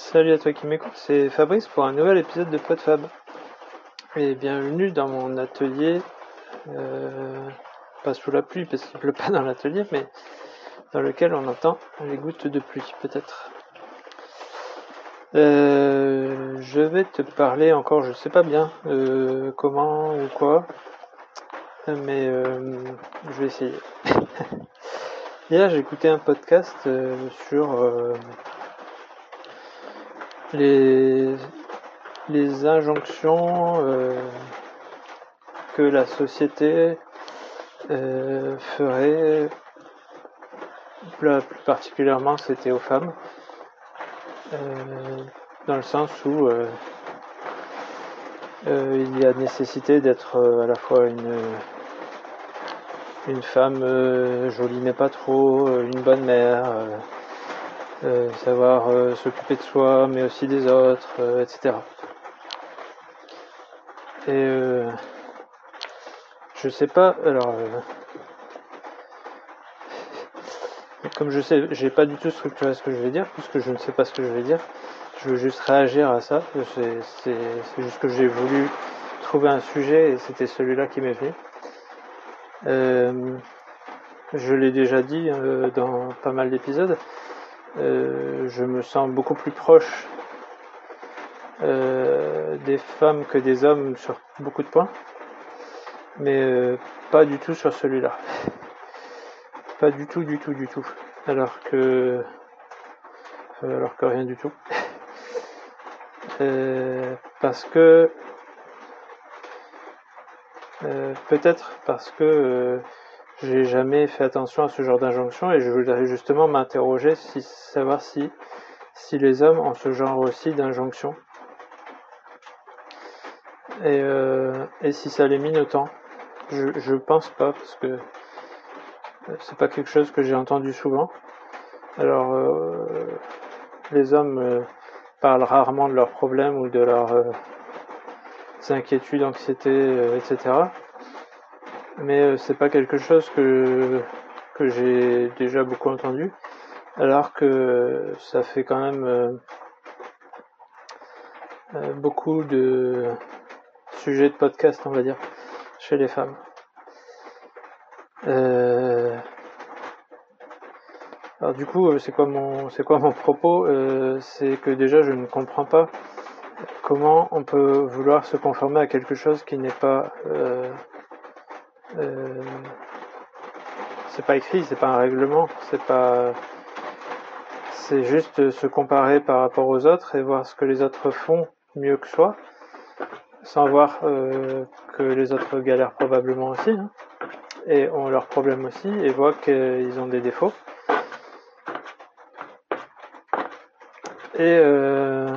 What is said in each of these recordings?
Salut à toi qui m'écoute, c'est Fabrice pour un nouvel épisode de PodFab. Et bienvenue dans mon atelier, euh, pas sous la pluie parce qu'il pleut pas dans l'atelier, mais dans lequel on entend les gouttes de pluie peut-être. Euh, je vais te parler encore, je sais pas bien euh, comment ou quoi, mais je vais essayer. Hier écouté un podcast sur les, injonctions que la société ferait, plus particulièrement c'était aux femmes, euh, dans le sens où euh, euh, il y a nécessité d'être à la fois une, une femme jolie mais pas trop, une bonne mère, savoir s'occuper de soi mais aussi des autres, etc. Et je sais pas, alors comme je sais, j'ai pas du tout structuré ce que je vais dire, puisque je ne sais pas ce que je vais dire. Je veux juste réagir à ça. C'est juste que j'ai voulu trouver un sujet et c'était celui-là qui m'est venu. Euh, je l'ai déjà dit euh, dans pas mal d'épisodes. Euh, je me sens beaucoup plus proche des femmes que des hommes sur beaucoup de points, mais pas du tout sur celui-là. Pas du tout, du tout, du tout. Alors que. Euh, alors que rien du tout. Euh, parce que. Euh, peut-être parce que j'ai jamais fait attention à ce genre d'injonction et je voudrais justement m'interroger si savoir si si les hommes ont ce genre aussi d'injonction et, et si ça les mine autant je, je pense pas parce que c'est pas quelque chose que j'ai entendu souvent. Alors, euh, les hommes euh, parlent rarement de leurs problèmes ou de leurs euh, inquiétudes, anxiétés, etc. Mais c'est pas quelque chose que, que j'ai déjà beaucoup entendu, alors que ça fait quand même beaucoup de sujets de podcast, on va dire, chez les femmes. Euh, alors du coup, euh, c'est quoi mon c'est quoi mon propos euh, C'est que déjà je ne comprends pas comment on peut vouloir se conformer à quelque chose qui n'est pas c'est pas écrit, c'est pas un règlement, c'est pas c'est juste se comparer par rapport aux autres et voir ce que les autres font mieux que soi, sans voir que les autres galèrent probablement aussi. Hein et ont leurs problèmes aussi et voient qu'ils ont des défauts. Et euh,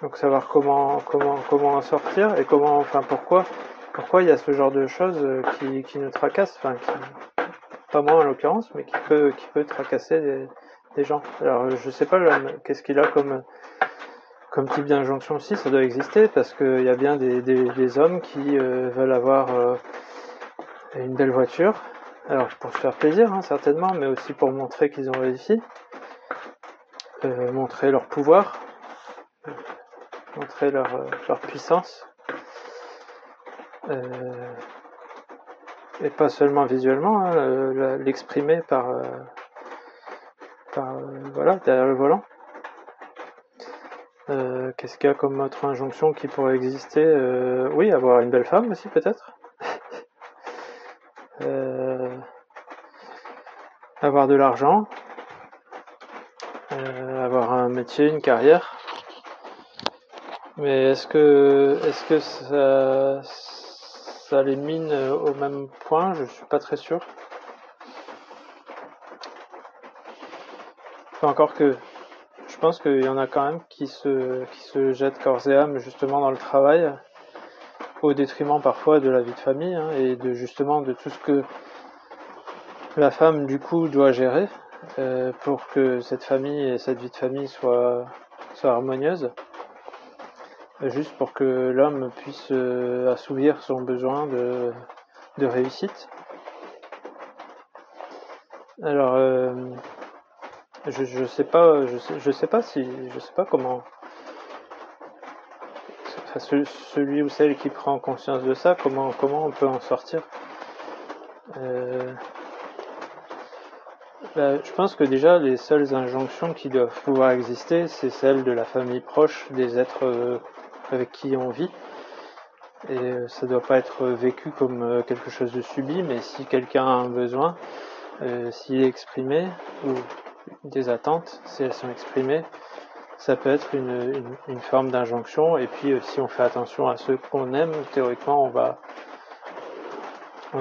donc savoir comment comment comment en sortir et comment enfin pourquoi pourquoi il y a ce genre de choses qui, qui nous tracassent, enfin pas moi en l'occurrence, mais qui peut qui peut tracasser des, gens. Alors je sais pas qu'est-ce qu'il a comme comme type d'injonction aussi, ça doit exister parce qu'il y a bien des, des, hommes qui euh, veulent avoir euh, une belle voiture. Alors pour se faire plaisir hein, certainement, mais aussi pour montrer qu'ils ont réussi, euh, montrer leur pouvoir, montrer leur, euh, leur puissance, euh, et pas seulement visuellement, hein, l'exprimer par, par voilà derrière le volant. Qu'est-ce qu'il y a comme autre injonction qui pourrait exister Oui, avoir une belle femme aussi peut-être. Euh, avoir de l'argent, euh, avoir un métier, une carrière. Mais est-ce que est-ce que ça, ça les mine au même point Je suis pas très sûr. encore que je pense qu'il y en a quand même qui se qui se jettent corps et âme justement dans le travail au détriment parfois de la vie de famille hein, et de justement de tout ce que la femme du coup doit gérer euh, pour que cette famille et cette vie de famille soit, soit harmonieuse juste pour que l'homme puisse euh, assouvir son besoin de, réussite. Alors, euh, je, je sais pas, je sais, sais pas si, je sais pas comment. celui ou celle qui prend conscience de ça, comment, comment on peut en sortir. Euh, bah, je pense que déjà les seules injonctions qui doivent pouvoir exister, c'est celles de la famille proche, des êtres avec qui on vit. Et euh, ça doit pas être vécu comme euh, quelque chose de subi, mais si quelqu'un a un besoin, s'il est exprimé, ou des attentes, si elles sont exprimées, ça peut être une, forme d'injonction. Et puis si on fait attention à ceux qu'on aime, théoriquement on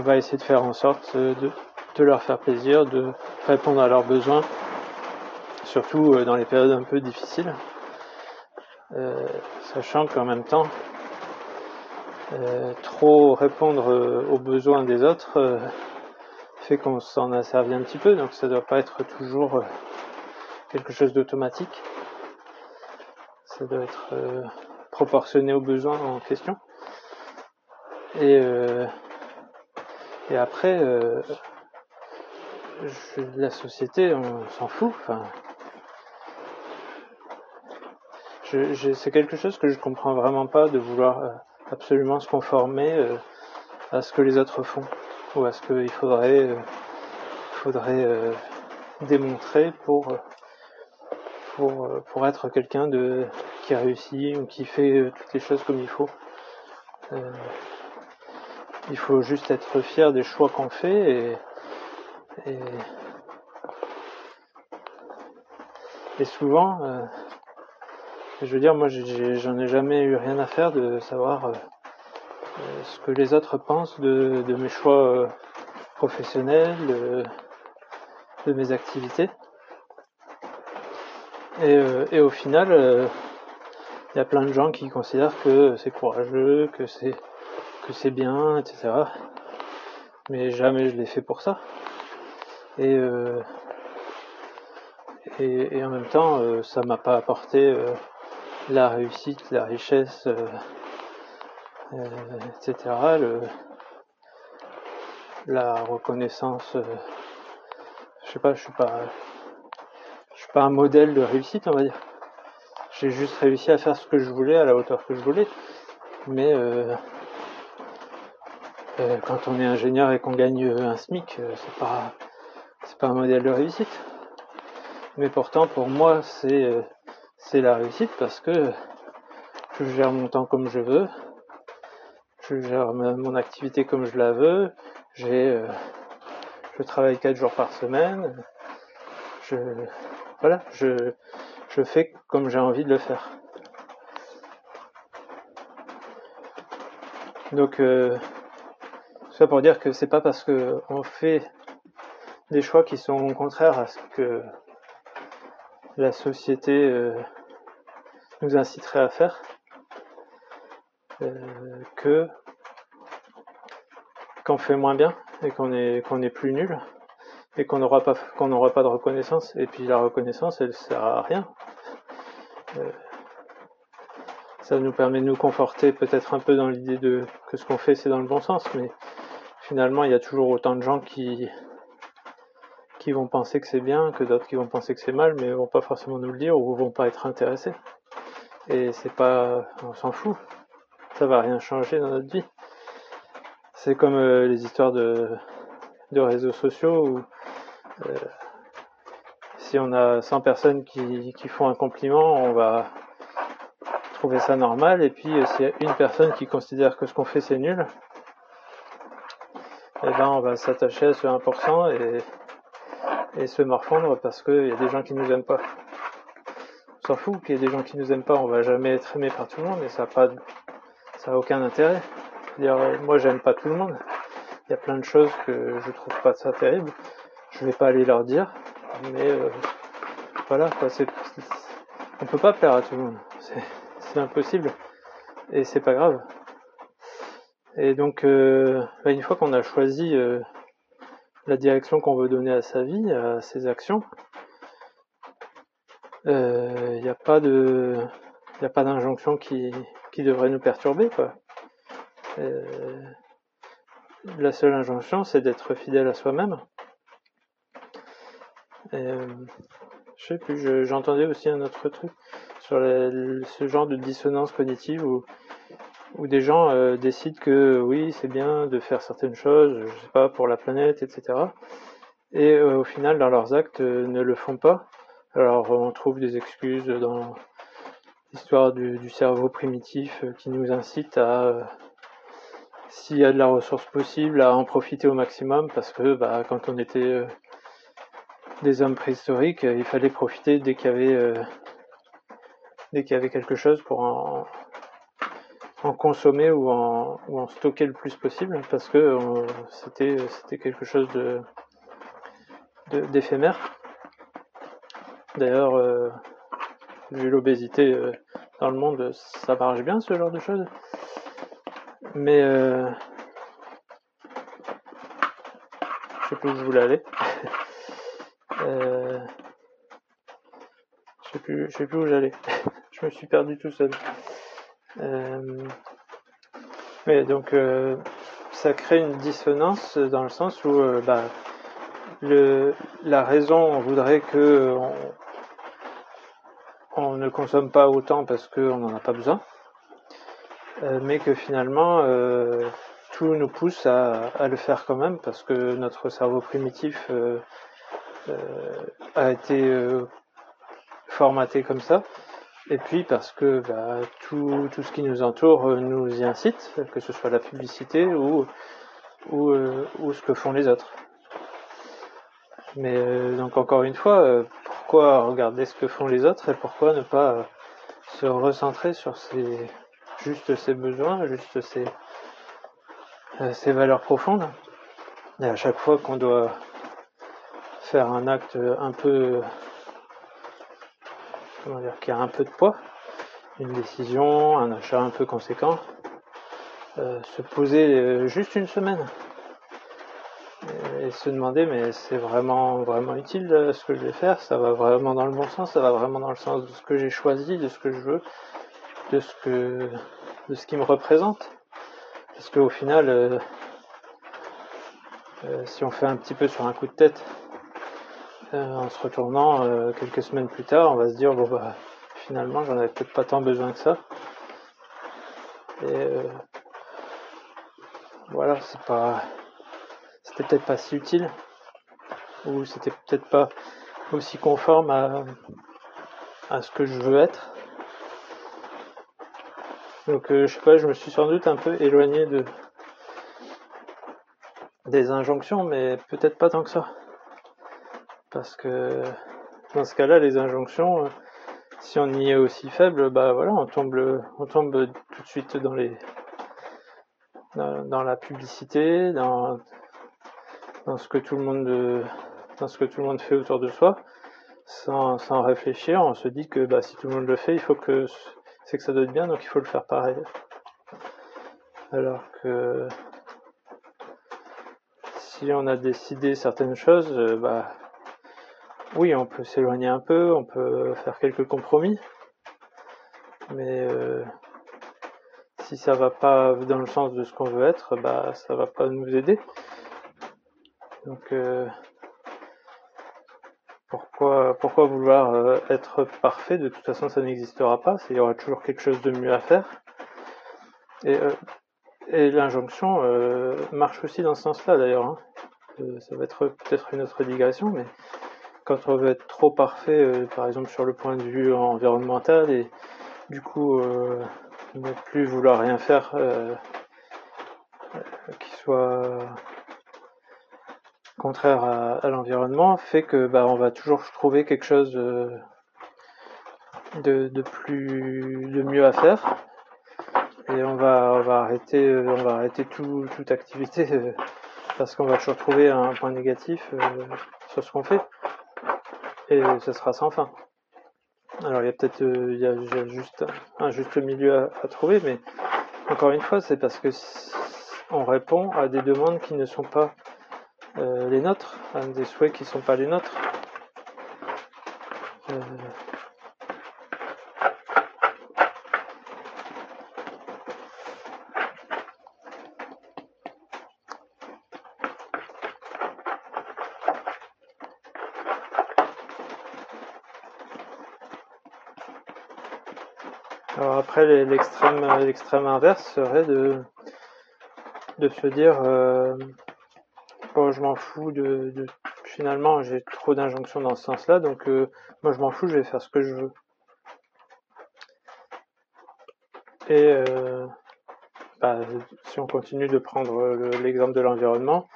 va essayer de faire en sorte de, leur faire plaisir, de répondre à leurs besoins, surtout euh, dans les périodes un peu difficiles, euh, sachant qu'en même temps, euh, trop répondre aux besoins des autres fait qu'on s'en a servi un petit peu, donc ça ne doit pas être toujours quelque chose d'automatique. Ça doit être proportionné aux besoins en question. Et, après, la société, on s'en fout. C'est quelque chose que je comprends vraiment pas de vouloir euh, absolument se conformer euh, à ce que les autres font ou à ce qu'il faudrait, euh, faudrait démontrer pour, pour, pour être quelqu'un de qui réussit ou qui fait toutes les choses comme il faut. il faut juste être fier des choix qu'on fait et, et, souvent, je veux dire, moi j'en ai, jamais eu rien à faire de savoir euh, euh, ce que les autres pensent de, mes choix professionnels, de, mes activités. Et, au final, il y a plein de gens qui considèrent que c'est courageux, que c'est que c'est bien, etc. Mais jamais je l'ai fait pour ça. Euh, et, et, en même temps, euh, ça m'a pas apporté euh, la réussite, la richesse, etc. Le, la reconnaissance. je sais pas, je suis pas, je suis pas un modèle de réussite, on va dire. J'ai juste réussi à faire ce que je voulais à la hauteur que je voulais, mais quand on est ingénieur et qu'on gagne un SMIC, c'est pas c'est pas un modèle de réussite. Mais pourtant, pour moi, c'est euh, c'est la réussite parce que je gère mon temps comme je veux, je gère mon activité comme je la veux, j'ai euh, je travaille quatre jours par semaine, je voilà, je je fais comme j'ai envie de le faire. Donc euh, ça pour dire que c'est pas parce que on fait des choix qui sont contraires à ce que la société euh, nous inciterait à faire, euh, que qu'on fait moins bien et qu'on est qu'on est plus nul et qu'on n'aura pas qu'on n'aura pas de reconnaissance et puis la reconnaissance elle sert à rien. Euh, ça nous permet de nous conforter peut-être un peu dans l'idée de que ce qu'on fait c'est dans le bon sens, mais finalement il y a toujours autant de gens qui qui vont penser que c'est bien, que d'autres qui vont penser que c'est mal, mais vont pas forcément nous le dire ou vont pas être intéressés. Et c'est pas, on s'en fout. Ça va rien changer dans notre vie. C'est comme euh, les histoires de, de réseaux sociaux où euh, si on a 100 personnes qui, qui font un compliment, on va trouver ça normal. Et puis euh, s'il y a une personne qui considère que ce qu'on fait c'est nul, eh ben on va s'attacher à ce 1% et et se morfondre parce qu'il y a des gens qui nous aiment pas. On s'en fout qu'il y ait des gens qui nous aiment pas, on va jamais être aimé par tout le monde et ça a pas, ça a aucun intérêt. Dire, moi j'aime pas tout le monde. Il y a plein de choses que je trouve pas ça terrible. Je vais pas aller leur dire, mais euh, voilà quoi. C'est, on peut pas plaire à tout le monde. C'est, impossible et c'est pas grave. Et donc, euh, bah, une fois qu'on a choisi euh, la direction qu'on veut donner à sa vie, à ses actions. Il euh, n'y a pas d'injonction qui, qui devrait nous perturber, quoi. Euh, la seule injonction, c'est d'être fidèle à soi-même. Euh, je sais plus, j'entendais aussi un autre truc sur ce genre de dissonance cognitive où, où des gens euh, décident que oui, c'est bien de faire certaines choses, je sais pas, pour la planète, etc. Et euh, au final, dans leurs actes, euh, ne le font pas. Alors on trouve des excuses dans l'histoire du, cerveau primitif qui nous incite à, s'il y a de la ressource possible, à en profiter au maximum, parce que bah, quand on était des hommes préhistoriques, il fallait profiter dès qu'il y avait dès qu'il y avait quelque chose pour en, consommer ou en, ou en, stocker le plus possible parce que c'était c'était quelque chose de d'éphémère. D'ailleurs, euh, vu l'obésité euh, dans le monde, ça marche bien ce genre de choses. Mais euh, je sais plus où je voulais aller. euh, je sais plus, je sais plus où j'allais. je me suis perdu tout seul. Euh, mais donc euh, ça crée une dissonance dans le sens où euh, bah, le, la raison on voudrait que on, ne consomme pas autant parce qu'on n'en a pas besoin, mais que finalement tout nous pousse à, le faire quand même parce que notre cerveau primitif a été formaté comme ça et puis parce que bah, tout, tout, ce qui nous entoure euh, nous y incite, que ce soit la publicité ou, ou, euh, ce que font les autres. Mais euh, donc encore une fois, pourquoi regarder ce que font les autres et pourquoi ne pas se recentrer sur juste ses besoins, juste ses, ses valeurs profondes? Et à chaque fois qu'on doit faire un acte un peu comment dire, qui a un peu de poids, une décision, un achat un peu conséquent, euh, se poser euh, juste une semaine et, se demander mais c'est vraiment vraiment utile euh, ce que je vais faire, ça va vraiment dans le bon sens, ça va vraiment dans le sens de ce que j'ai choisi, de ce que je veux, de ce que de ce qui me représente. Parce qu'au final, si on fait un petit peu sur un coup de tête, euh, en se retournant euh, quelques semaines plus tard, on va se dire bon bah finalement j'en avais peut-être pas tant besoin que ça. Et euh, voilà, c'est pas c'était peut-être pas si utile ou c'était peut-être pas aussi conforme à, à ce que je veux être. Donc je sais pas, je me suis sans doute un peu éloigné de des injonctions, mais peut-être pas tant que ça. Parce que dans ce cas-là, les injonctions, euh, si on y est aussi faible, bah voilà, on tombe, on tombe tout de suite dans les, dans, la publicité, dans, dans ce que tout le monde, dans ce que tout le monde fait autour de soi, sans, sans réfléchir, on se dit que bah si tout le monde le fait, il faut que c'est que ça doit être bien, donc il faut le faire pareil. Alors que si on a décidé certaines choses, bah oui, on peut s'éloigner un peu, on peut faire quelques compromis, mais euh, si ça va pas dans le sens de ce qu'on veut être, bah ça va pas nous aider. Donc euh, pourquoi pourquoi vouloir euh, être parfait? De toute façon, ça n'existera pas. Il y aura toujours quelque chose de mieux à faire. Et, et l'injonction marche aussi dans ce sens-là d'ailleurs. Hein. ça va être peut-être une autre digression, mais quand on veut être trop parfait, euh, par exemple sur le point de vue environnemental, et du coup euh, ne plus vouloir rien faire euh, qui soit contraire à, l'environnement, fait que bah, on va toujours trouver quelque chose de, plus de mieux à faire. Et on va on va arrêter on va arrêter toute activité parce qu'on va toujours trouver un point négatif sur ce qu'on fait et ce sera sans fin. Alors il y a peut-être euh, juste un juste milieu à, trouver, mais encore une fois, c'est parce que on répond à des demandes qui ne sont pas euh, les nôtres, à des souhaits qui ne sont pas les nôtres. Euh, Alors l'extrême l'extrême inverse serait de, de se dire euh, bon, je m'en fous de, finalement j'ai trop d'injonctions dans ce sens-là, donc euh, moi je m'en fous, je vais faire ce que je veux. Et euh, bah, si on continue de prendre l'exemple de l'environnement,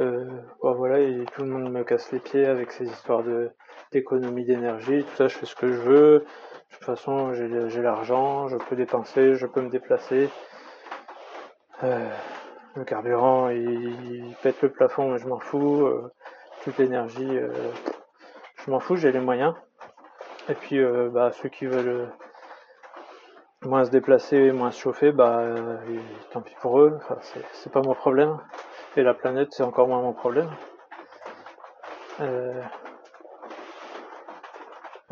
euh, voilà, tout le monde me casse les pieds avec ces histoires de d'économie d'énergie, tout ça, je fais ce que je veux. Toute façon, j'ai l'argent, je peux dépenser, je peux me déplacer. Euh, le carburant, il, pète le plafond, mais je m'en fous. Euh, toute l'énergie, euh, je m'en fous, j'ai les moyens. Et puis, bah, ceux qui veulent moins se déplacer, moins se chauffer, bah, tant pis pour eux. C'est pas mon problème. Et la planète, c'est encore moins mon problème.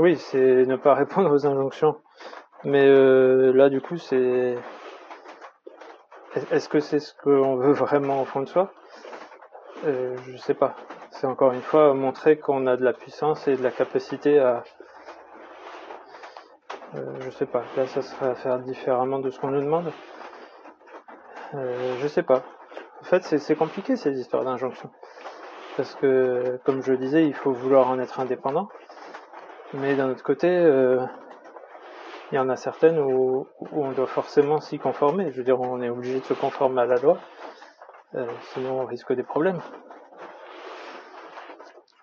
Oui, c'est ne pas répondre aux injonctions. Mais euh, là, du coup, c'est... Est-ce que c'est ce qu'on veut vraiment au fond de soi? Euh, Je sais pas. C'est encore une fois montrer qu'on a de la puissance et de la capacité à... Euh, je sais pas. Là, ça serait à faire différemment de ce qu'on nous demande. Je sais pas. En fait, c'est compliqué ces histoires d'injonction. Parce que, comme je le disais, il faut vouloir en être indépendant. Mais d'un autre côté, euh, il y en a certaines où, on doit forcément s'y conformer. Je veux dire, on est obligé de se conformer à la loi. Euh, sinon, on risque des problèmes.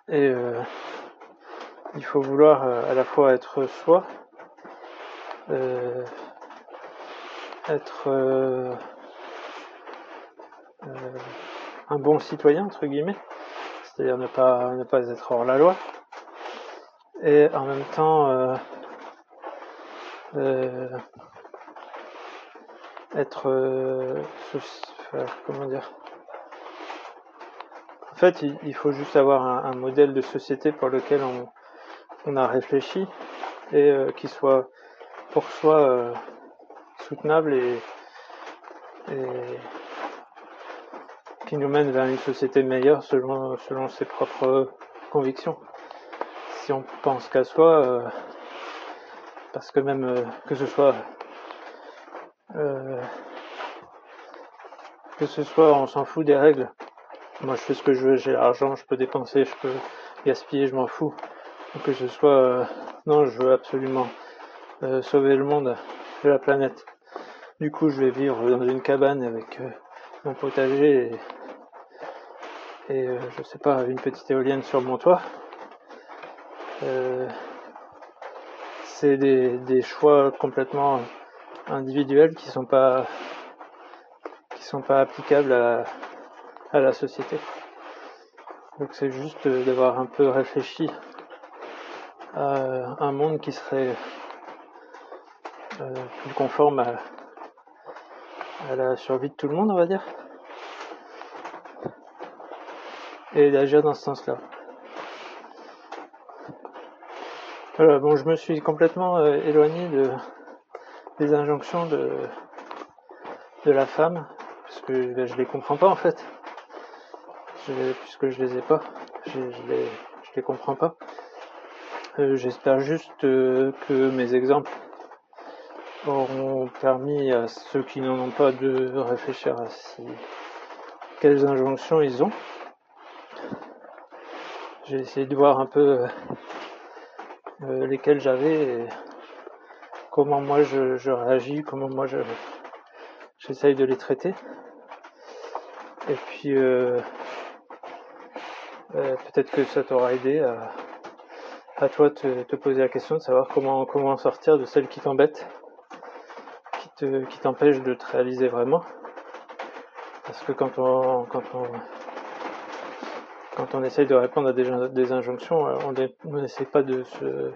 Et euh, il faut vouloir à la fois être soi, être euh, un bon citoyen entre guillemets, c'est-à-dire ne pas ne pas être hors la loi, et en même temps euh, euh, être comment dire? En fait il, faut juste avoir un, modèle de société pour lequel on, a réfléchi et qui soit pour soi soutenable et, et qui nous mène vers une société meilleure selon, selon ses propres convictions. On pense qu'à soi, euh, parce que même euh, que ce soit euh, que ce soit on s'en fout des règles. Moi je fais ce que je veux, j'ai l'argent, je peux dépenser, je peux gaspiller, je m'en fous. que ce soit non, je veux absolument sauver le monde, de la planète. Du coup, je vais vivre dans une cabane avec mon potager et et je sais pas, une petite éolienne sur mon toit. Euh, c'est des, choix complètement individuels qui sont pas qui sont pas applicables à, la société. Donc c'est juste d'avoir un peu réfléchi à un monde qui serait euh, plus conforme à la survie de tout le monde, on va dire et d'agir dans ce sens-là. Voilà, bon, je me suis complètement euh, éloigné de, des injonctions de, la femme, parce que ben, je les comprends pas en fait, puisque je les ai pas, je, je les comprends pas. Euh, j'espère juste euh, que mes exemples auront permis à ceux qui n'en ont pas de réfléchir à quelles injonctions ils ont j'ai essayé de voir un peu euh, lesquels j'avais et comment moi je, réagis, comment moi je j'essaye de les traiter. Et puis euh, euh, peut-être que ça t'aura aidé à, à toi te, te, poser la question de savoir comment comment sortir de celles qui t'embêtent, qui te qui t'empêchent de te réaliser vraiment. Parce que quand on quand on quand on essaye de répondre à des, injonctions, euh, on n'essaie pas de se,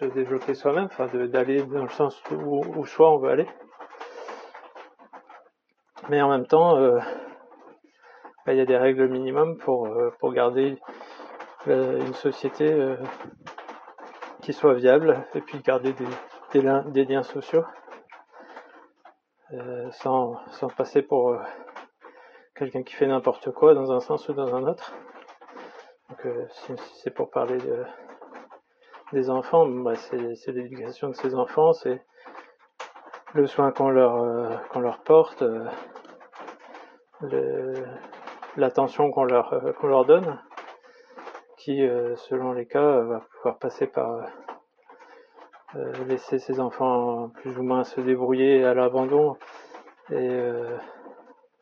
se développer soi-même, enfin d'aller dans le sens où, où, soit on veut aller. Mais en même temps, euh, bah, il y a des règles minimum pour, euh, pour garder une société qui soit viable et puis garder des, des, liens sociaux sans, sans passer pour quelqu'un qui fait n'importe quoi dans un sens ou dans un autre. Donc euh, si, c'est pour parler de, des enfants, bah, c'est l'éducation de ces enfants, c'est le soin qu'on leur, euh, qu'on leur porte, euh, l'attention qu'on leur, euh, qu'on leur donne, qui, selon les cas, va pouvoir passer par laisser ces enfants plus ou moins se débrouiller à l'abandon et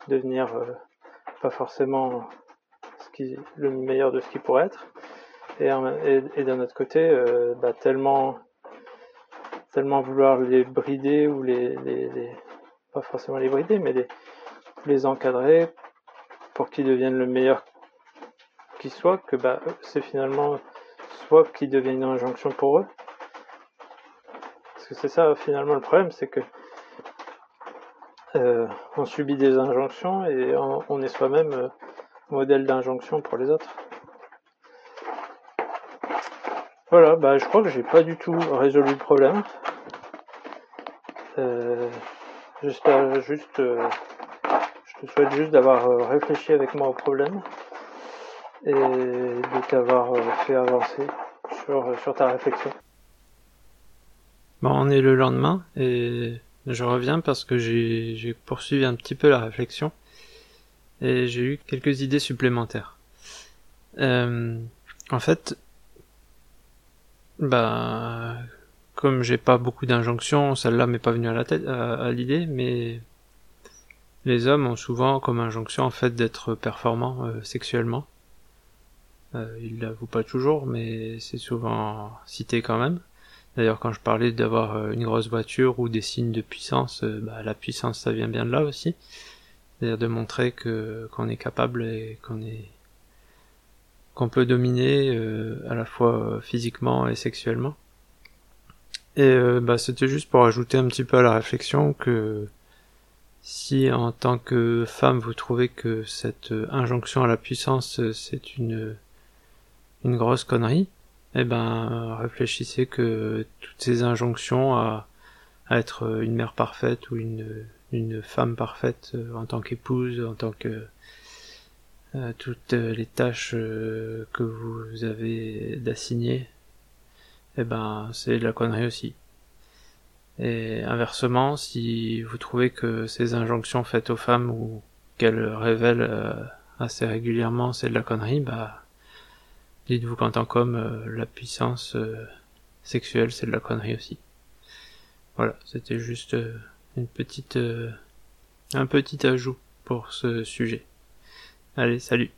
devenir pas forcément ce qui, le meilleur de ce qui pourrait être. Et, et, d'un autre côté, bah, tellement tellement vouloir les brider ou les, pas forcément les brider, mais les, les encadrer pour qu'ils deviennent le meilleur qu'ils soient, que bah, c'est finalement soit qu'ils deviennent une injonction pour eux. Parce que c'est ça finalement le problème, c'est que euh, on subit des injonctions et on, est soi-même euh, modèle d'injonction pour les autres. Voilà, bah je crois que j'ai pas du tout résolu le problème. J'espère juste, euh, je te souhaite juste d'avoir réfléchi avec moi au problème et de t'avoir fait avancer sur, sur ta réflexion. Bon, on est le lendemain et je reviens parce que j'ai poursuivi un petit peu la réflexion et j'ai eu quelques idées supplémentaires. Euh, en fait, bah, comme j'ai pas beaucoup d'injonctions, celle-là m'est pas venue à la tête, à, l'idée, mais les hommes ont souvent comme injonction en fait d'être performants euh, sexuellement. Euh, ils l'avouent pas toujours, mais c'est souvent cité quand même. D'ailleurs, quand je parlais d'avoir euh, une grosse voiture ou des signes de puissance, euh, bah, la puissance ça vient bien de là aussi. C'est-à-dire de montrer que qu'on est capable et qu'on est qu'on peut dominer à la fois physiquement et sexuellement. Et euh, bah, c'était juste pour ajouter un petit peu à la réflexion que si en tant que femme vous trouvez que cette euh, injonction à la puissance euh, c'est une une grosse connerie, eh ben réfléchissez que toutes ces injonctions à, être une mère parfaite ou une une femme parfaite en tant qu'épouse, en tant que toutes les tâches que vous avez d'assigner, eh ben c'est de la connerie aussi. Et inversement, si vous trouvez que ces injonctions faites aux femmes ou qu'elles révèlent euh, assez régulièrement c'est de la connerie, bah dites-vous qu'en tant qu'homme, euh, la puissance euh, sexuelle c'est de la connerie aussi. Voilà, c'était juste une petite un petit ajout pour ce sujet. Allez, salut